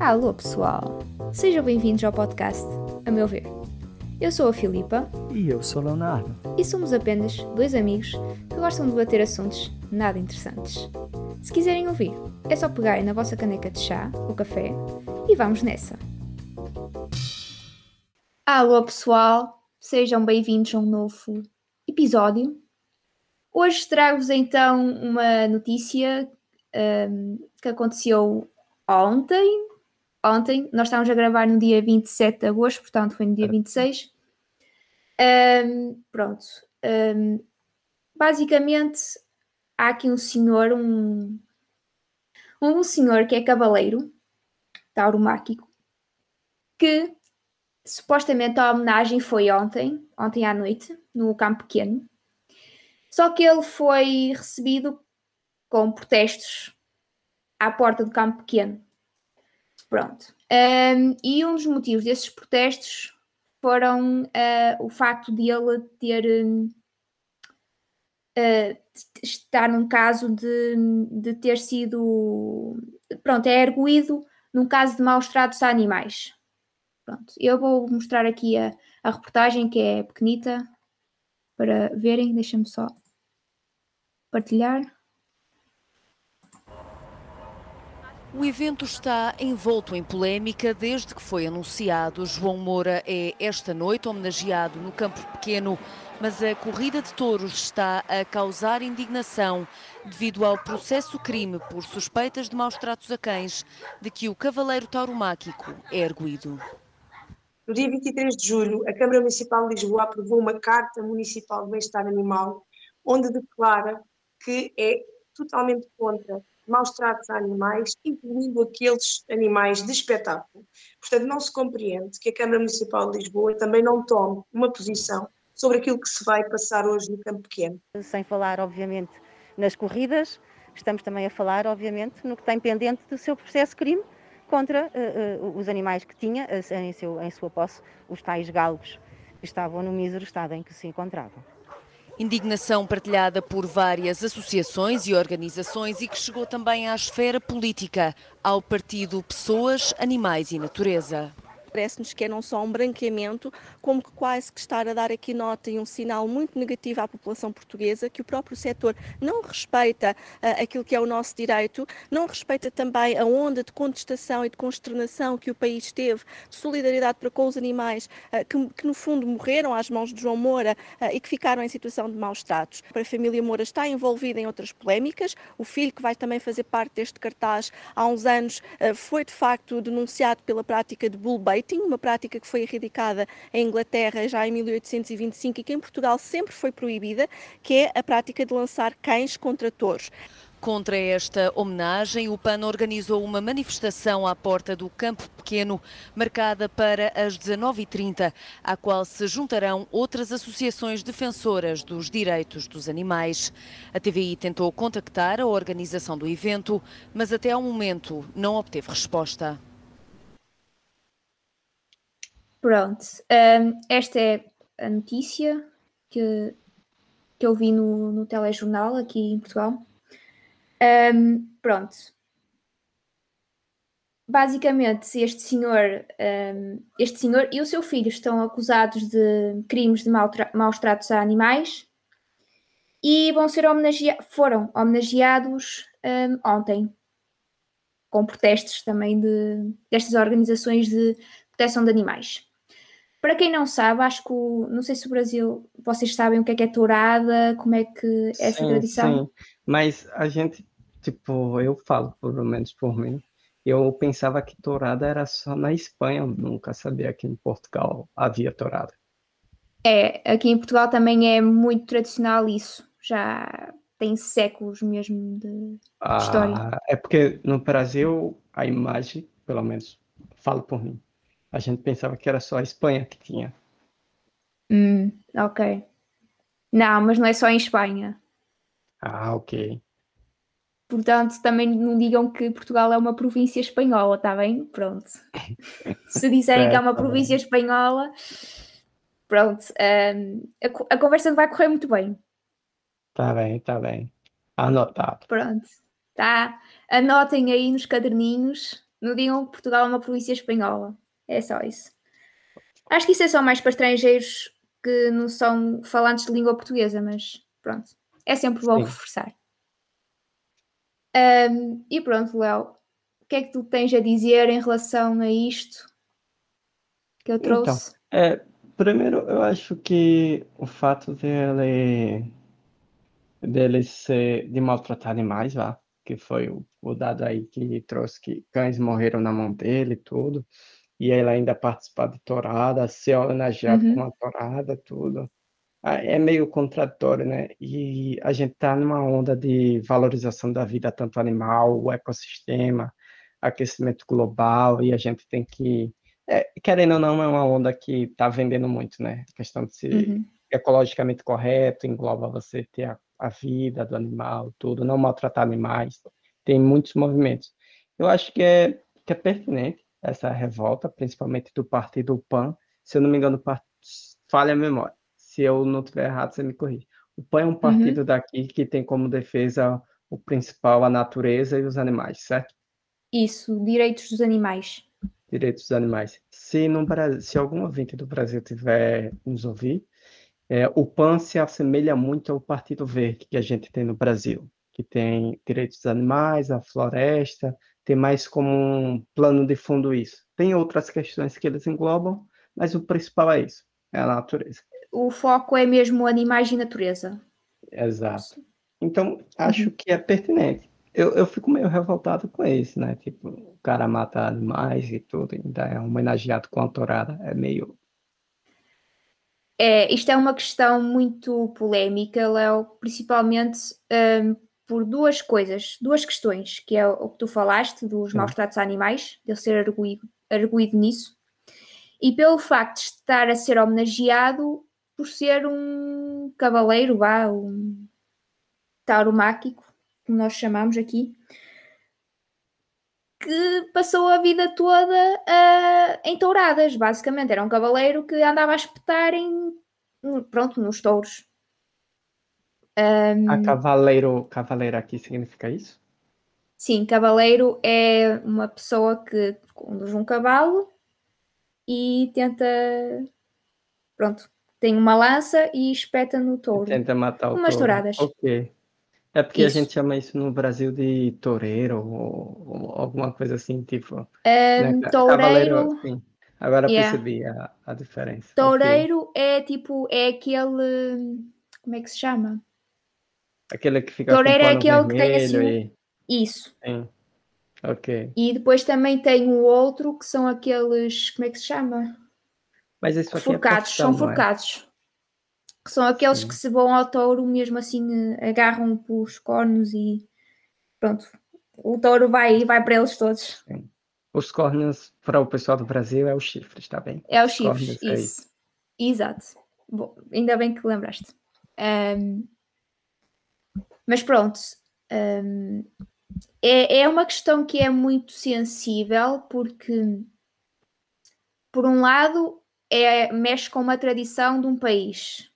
Alô pessoal, sejam bem-vindos ao podcast A Meu Ver. Eu sou a Filipa E eu sou o Leonardo. e somos apenas dois amigos que gostam de debater assuntos nada interessantes. Se quiserem ouvir, é só pegarem na vossa caneca de chá ou café e vamos nessa. Alô pessoal, sejam bem-vindos a um novo episódio. Hoje trago-vos então uma notícia ahm, que aconteceu ontem. Ontem, nós estávamos a gravar no dia 27 de agosto, portanto foi no dia 26. Ahm, pronto. Ahm, basicamente, há aqui um senhor, um, um senhor que é cavaleiro, tauromáquico, que supostamente a homenagem foi ontem, ontem à noite, no Campo Pequeno. Só que ele foi recebido com protestos à porta do Campo Pequeno. Pronto. Ahm, e um dos motivos desses protestos foram ah, o facto de ele ter t- estar num caso de, de ter sido pronto, é erguido num caso de maus tratos a animais. Pronto, eu vou mostrar aqui a, a reportagem que é pequenita para verem, deixa-me só partilhar. O evento está envolto em polémica desde que foi anunciado. João Moura é esta noite homenageado no Campo Pequeno, mas a corrida de touros está a causar indignação devido ao processo crime por suspeitas de maus tratos a cães de que o cavaleiro tauromáquico é erguido. No dia 23 de julho, a Câmara Municipal de Lisboa aprovou uma Carta Municipal de Bem-Estar Animal, onde declara que é totalmente contra maus tratos a animais, incluindo aqueles animais de espetáculo. Portanto, não se compreende que a Câmara Municipal de Lisboa também não tome uma posição sobre aquilo que se vai passar hoje no Campo Pequeno. sem falar, obviamente, nas corridas, estamos também a falar, obviamente, no que tem pendente do seu processo crime contra eh, eh, os animais que tinha eh, em, seu, em sua posse, os tais galgos que estavam no mísero estado em que se encontravam. Indignação partilhada por várias associações e organizações e que chegou também à esfera política, ao partido Pessoas, Animais e Natureza. Parece-nos que é não só um branqueamento, como que quase que estar a dar aqui nota e um sinal muito negativo à população portuguesa, que o próprio setor não respeita ah, aquilo que é o nosso direito, não respeita também a onda de contestação e de consternação que o país teve, de solidariedade para com os animais ah, que, que, no fundo morreram às mãos de João Moura ah, e que ficaram em situação de maus tratos. A família Moura está envolvida em outras polémicas, o filho que vai também fazer parte deste cartaz há uns anos foi de facto denunciado pela prática de bullbaiting, uma prática que foi erradicada em Inglaterra já em 1825 e que em Portugal sempre foi proibida, que é a prática de lançar cães contra touros. Contra esta homenagem, o PAN organizou uma manifestação à porta do Campo Pequeno, marcada para as 19h30, à qual se juntarão outras associações defensoras dos direitos dos animais. A TVI tentou contactar a organização do evento, mas até ao momento não obteve resposta. Pronto, hum, esta é a notícia que, que eu vi no, no telejornal aqui em Portugal. Hum, pronto. Basicamente, este senhor, hum, este senhor e o seu filho estão acusados de crimes de maus tratos a animais e vão ser homenagea foram homenageados ontem com protestos também de, destas organizações de proteção de animais. Para quem não sabe, acho que o, não sei se o Brasil, vocês sabem o que é que é tourada, como é que é essa sim, tradição. sim. Mas a gente, tipo, eu falo, pelo menos por mim, eu pensava que tourada era só na Espanha, eu nunca sabia que em Portugal havia tourada. É, aqui em Portugal também é muito tradicional isso, já tem séculos mesmo de história. Ah, é porque no Brasil a imagem, pelo menos, falo por mim, a gente pensava que era só a Espanha que tinha. Hum, ok. Não, mas não é só em Espanha. Ah, ok. Portanto, também não digam que Portugal é uma província espanhola, está bem? Pronto. Se disserem que é uma tá bem. província espanhola, pronto. hum, a, a conversa vai correr muito bem. Tá bem, tá bem. Anotado. Pronto. Tá? Anotem aí nos caderninhos Não digam que Portugal é uma província espanhola. É só isso. Acho que isso é só mais para estrangeiros que não são falantes de língua portuguesa, mas pronto. É sempre bom Sim. reforçar. Um, e pronto, Léo, o que é que tu tens a dizer em relação a isto que eu então, trouxe? Então, é, primeiro, eu acho que o fato dele, dele ser de maltratar animais lá, que foi o, o dado aí que trouxe que cães morreram na mão dele e tudo, e ele ainda participar de tourada, ser homenageado uhum. com uma tourada, tudo. É meio contraditório, né? E a gente está numa onda de valorização da vida, tanto animal, o ecossistema, aquecimento global, e a gente tem que. É, querendo ou não, é uma onda que está vendendo muito, né? A questão de ser uhum. ecologicamente correto, engloba você ter a, a vida do animal, tudo, não maltratar animais, tem muitos movimentos. Eu acho que é, que é pertinente essa revolta, principalmente do partido PAN. Se eu não me engano, falha a memória se eu não estiver errado, você me corrige. O PAN é um partido uhum. daqui que tem como defesa o principal a natureza e os animais, certo? Isso, direitos dos animais. Direitos dos animais. Se, no Brasil, se algum ouvinte do Brasil tiver nos ouvir, é, o PAN se assemelha muito ao Partido Verde que a gente tem no Brasil, que tem direitos dos animais, a floresta, tem mais como um plano de fundo isso. Tem outras questões que eles englobam, mas o principal é isso, é a natureza o foco é mesmo animais e natureza. Exato. Então, acho uhum. que é pertinente. Eu, eu fico meio revoltado com isso, né? Tipo, o cara mata animais e tudo, ainda é homenageado com a tourada. É meio. É, isto é uma questão muito polémica, Léo, principalmente um, por duas coisas, duas questões, que é o que tu falaste dos Sim. maus tratos a animais, de ele ser arguído, arguído nisso, e pelo facto de estar a ser homenageado por ser um cavaleiro, vá, um tauromáquico, como nós chamamos aqui, que passou a vida toda uh, em touradas, basicamente. Era um cavaleiro que andava a espetar em, pronto, nos touros. Um, a cavaleiro, cavaleiro aqui significa isso? Sim, cavaleiro é uma pessoa que conduz um cavalo e tenta, pronto, tem uma lança e espeta no touro. Tenta matar o Umas touro. touradas. Ok. É porque isso. a gente chama isso no Brasil de toureiro ou, ou alguma coisa assim, tipo. Um, né? Toureiro. Agora yeah. percebi a, a diferença. Toureiro okay. é tipo, é aquele. Como é que se chama? Aquele que fica Toureiro com é aquele que tem assim. E... Isso. Sim. Ok. E depois também tem o outro que são aqueles. Como é que se chama? Mas isso aqui forcados, é são forcados. Que são aqueles Sim. que se vão ao touro, mesmo assim eh, agarram os cornos e pronto. O touro vai, vai para eles todos. Sim. Os cornos, para o pessoal do Brasil, é os chifres, está bem? É os chifres, é isso. isso. Exato. Bom, ainda bem que lembraste. Um, mas pronto. Um, é, é uma questão que é muito sensível porque, por um lado, é, mexe com uma tradição de um país.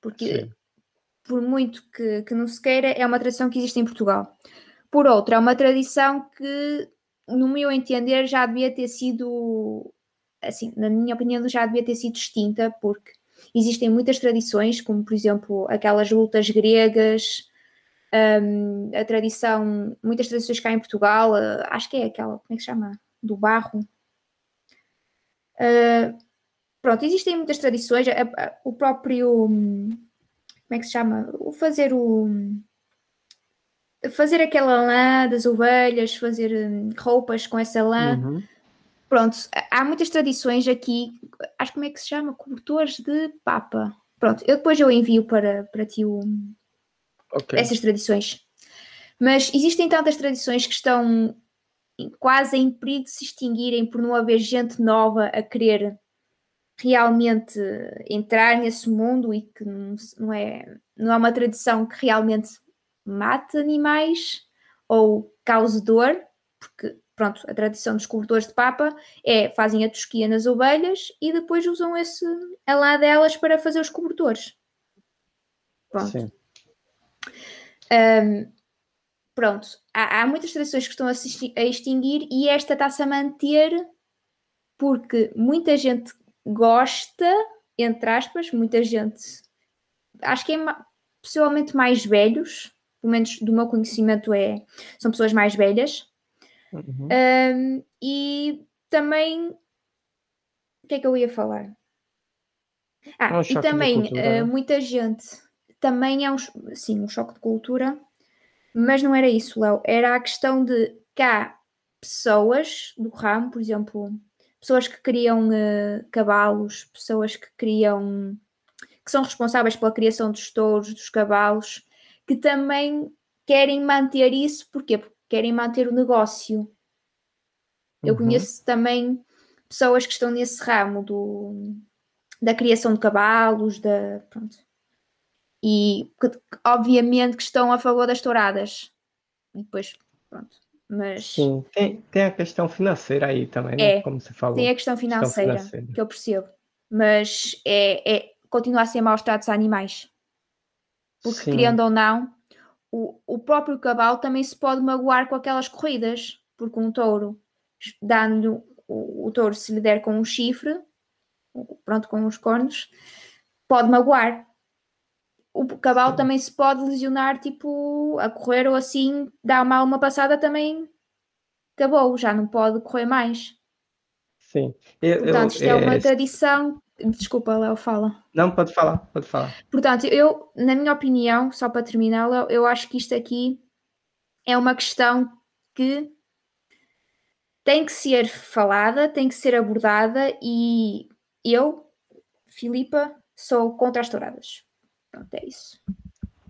Porque, Sim. por muito que, que não se queira, é uma tradição que existe em Portugal. Por outro, é uma tradição que, no meu entender, já devia ter sido, assim, na minha opinião, já devia ter sido extinta, porque existem muitas tradições, como por exemplo aquelas lutas gregas, um, a tradição, muitas tradições cá em Portugal, uh, acho que é aquela, como é que se chama? Do barro. Uh, pronto, existem muitas tradições, o próprio, como é que se chama? O fazer o fazer aquela lã das ovelhas, fazer hum, roupas com essa lã. Uhum. Pronto, há muitas tradições aqui, acho que como é que se chama? Cobertores de papa. Pronto, eu depois eu envio para, para ti o, okay. essas tradições. Mas existem tantas tradições que estão quase em perigo de se extinguirem por não haver gente nova a querer realmente entrar nesse mundo e que não é, não é uma tradição que realmente mate animais ou cause dor, porque pronto, a tradição dos cobertores de papa é fazem a tosquia nas ovelhas e depois usam esse a lá delas para fazer os cobertores. Pronto. Sim. Um, pronto, há, há muitas tradições que estão a, se- a extinguir e esta está-se a manter porque muita gente gosta, entre aspas, muita gente, acho que é possivelmente mais velhos, pelo menos do meu conhecimento é, são pessoas mais velhas, Uhum. um, e também. O que é que eu ia falar? É Ah, um e também uh, muita gente também é um, sim, um choque de cultura, mas não era isso, Léo. Era a questão de cá pessoas do ramo, por exemplo, pessoas que criam uh, cavalos, pessoas que criam que são responsáveis pela criação dos touros, dos cavalos, que também querem manter isso, porquê? Porque querem manter o negócio. Eu Uhum. conheço também pessoas que estão nesse ramo do, da criação de cavalos, da, pronto. E que, obviamente que estão a favor das touradas. E depois, pronto. Mas Sim, tem, tem a questão financeira aí também, né? É, Como você falou. tem a questão financeira, financeira. que eu percebo. Mas é, é, continua a ser maus tratos a animais. Porque, Sim. querendo ou não, o, o próprio cavalo também se pode magoar com aquelas corridas. Porque um touro, dando-lhe o, o touro, se lhe der com um chifre, pronto, com os cornos, pode magoar. O cavalo também se pode lesionar, tipo, a correr ou assim, dá mal uma passada também acabou, já não pode correr mais. Sim. Eu, eu- Portanto, isto é uma é, tradição. Desculpa, Léo, fala. Não, pode falar, pode falar. Portanto, eu, na minha opinião, só para terminar, Léo, eu acho que isto aqui é uma questão que tem que ser falada, tem que ser abordada e eu, Filipa, sou contra as touradas. Pronto, é isso.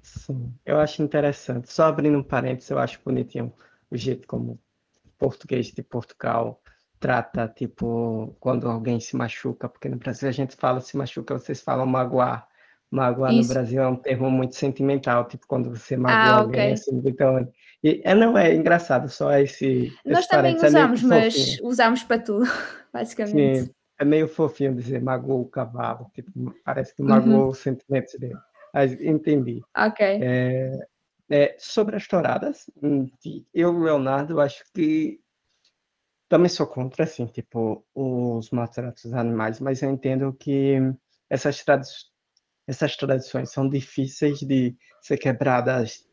Sim, eu acho interessante. Só abrindo um parênteses, eu acho bonitinho o jeito como o português de Portugal trata, tipo, quando alguém se machuca, porque no Brasil a gente fala se machuca, vocês falam magoar. Magoar no Isso. Brasil é um termo muito sentimental, tipo, quando você magoa Ah, alguém, ok. assim, então... E, é, não, é engraçado, só esse, Nós esse também é usamos, que mas fofinho. usamos para tudo, basicamente. Sim, é meio fofinho dizer magoou o cavalo, tipo, parece que Uhum. magoou os sentimentos dele. Mas entendi. Ok. É, é, sobre as touradas, hum, eu, Leonardo, acho que também sou contra, assim, tipo, os maltratos animais, mas eu entendo que essas, tradi essas tradições são difíceis de ser quebradas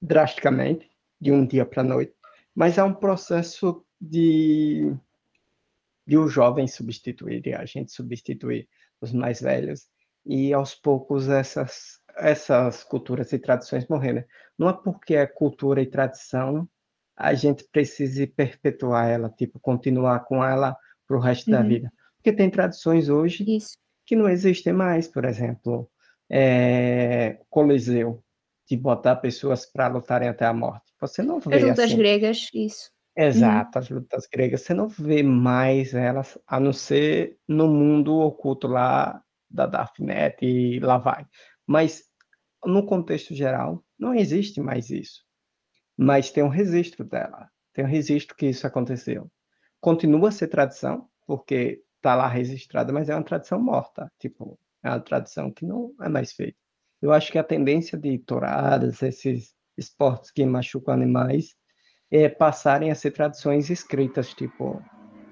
drasticamente, de um dia para a noite, mas é um processo de, de os jovens substituírem, a gente substituir os mais velhos, e aos poucos essas, essas culturas e tradições morrerem. Não é porque é cultura e tradição a gente precise perpetuar ela, tipo, continuar com ela para o resto da Uhum. vida. Porque tem tradições hoje Isso. que não existem mais, por exemplo, é, Coliseu, de botar pessoas para lutarem até a morte. Você não vê As lutas assim. gregas, isso. Exato, as lutas gregas, você não vê mais elas, a não ser no mundo oculto lá da Darknet e lá vai. Mas no contexto geral, não existe mais isso. Mas tem um registro dela, tem um registro que isso aconteceu. Continua a ser tradição, porque está lá registrada, mas é uma tradição morta, tipo, é uma tradição que não é mais feita. Eu acho que a tendência de touradas, esses esportes que machucam animais, é, passarem a ser tradições escritas, tipo,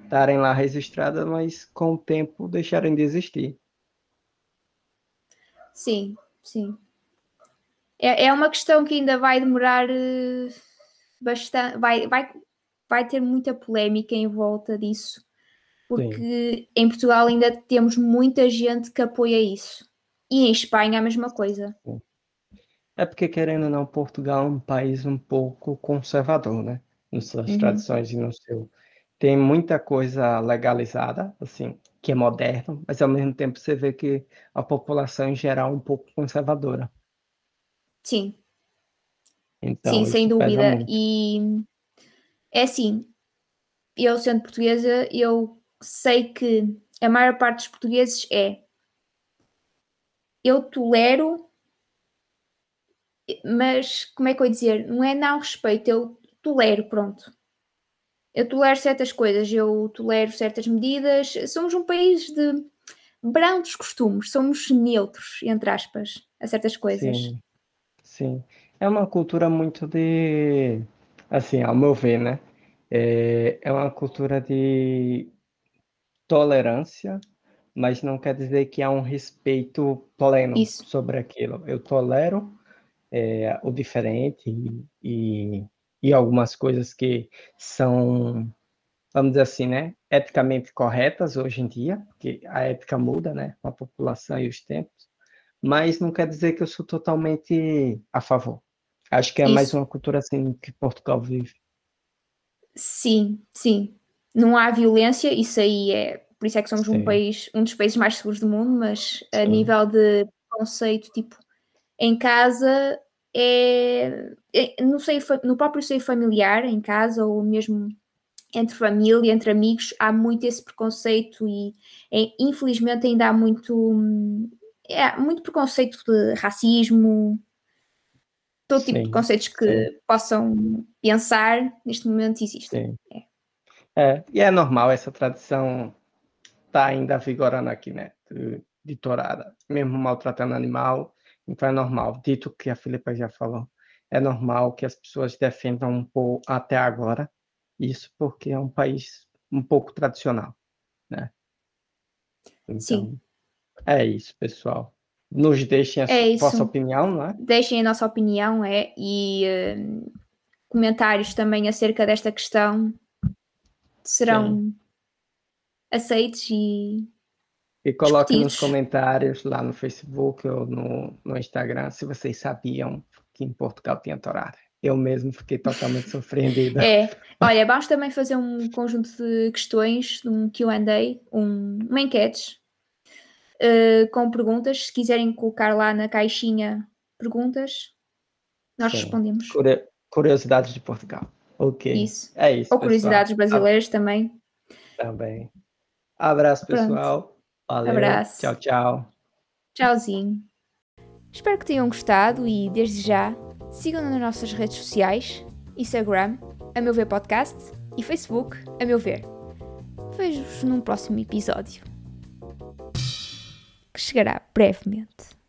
estarem lá registradas, mas com o tempo deixarem de existir. Sim, sim. É, é uma questão que ainda vai demorar eh, bastante, vai, vai, vai ter muita polémica em volta disso, porque em Portugal ainda temos muita gente que apoia isso. E em Espanha a mesma coisa. É porque, querendo ou não, Portugal é um país um pouco conservador, né? Nas suas Uhum. tradições e no seu. Tem muita coisa legalizada, assim, que é moderno, mas ao mesmo tempo você vê que a população em geral é um pouco conservadora. Sim, Então, sim, sem dúvida. E é assim, eu sendo portuguesa, eu sei que a maior parte dos portugueses é eu tolero, mas como é que eu ia dizer? Não é não respeito, eu tolero, pronto. Eu tolero certas coisas, eu tolero certas medidas. Somos um país de brandos costumes, somos neutros, entre aspas, a certas coisas. Sim, sim. é uma cultura muito de, assim, ao meu ver, né? É, é uma cultura de tolerância, mas não quer dizer que há um respeito pleno Isso. sobre aquilo. Eu tolero é, o diferente e, e algumas coisas que são, vamos dizer assim, né, eticamente corretas hoje em dia, porque a ética muda, né, com a população e os tempos, mas não quer dizer que eu sou totalmente a favor. Acho que é mais Isso. uma cultura assim que Portugal vive. Sim, sim. Não há violência, isso aí é. Por isso é que somos um Sim. país, um dos países mais seguros do mundo, mas a Sim. nível de preconceito, tipo, em casa é, é- no, seio, no próprio seio familiar, em casa, ou mesmo entre família, entre amigos, há muito esse preconceito e é, infelizmente ainda há muito, hum, é, muito preconceito de racismo, todo tipo de Sim, preconceitos que possam pensar neste momento existem. Sim. É, e é normal, essa tradição está ainda vigorando aqui, né? De, de tourada, mesmo maltratando animal, então é normal. Dito que a Filipa já falou, é normal que as pessoas defendam um pouco até agora isso, porque é um país um pouco tradicional, né? Então, Sim. É isso, pessoal. Nos deixem a É su- isso. vossa opinião, não é? Deixem a nossa opinião é, e hum, comentários também acerca desta questão serão aceitos e E coloquem nos comentários lá no Facebook ou no, no Instagram se vocês sabiam que em Portugal tinha tourada. Eu mesmo fiquei totalmente surpreendido. é. Olha, vamos também fazer um conjunto de questões, um QA, um, uma enquete eh, com perguntas. Se quiserem colocar lá na caixinha perguntas, nós Sim. respondemos. Curio- Curiosidades de Portugal. Ok. Isso. É isso. Ou curiosidades pessoal. brasileiras também. Ah, também. Abraço, Pronto. pessoal. Valeu. Abraço. Tchau, tchau. Tchauzinho. Espero que tenham gostado e, desde já, sigam-nos nas nossas redes sociais: Instagram, a meu ver podcast e Facebook, a meu ver. Vejo-vos num próximo episódio. Que chegará brevemente.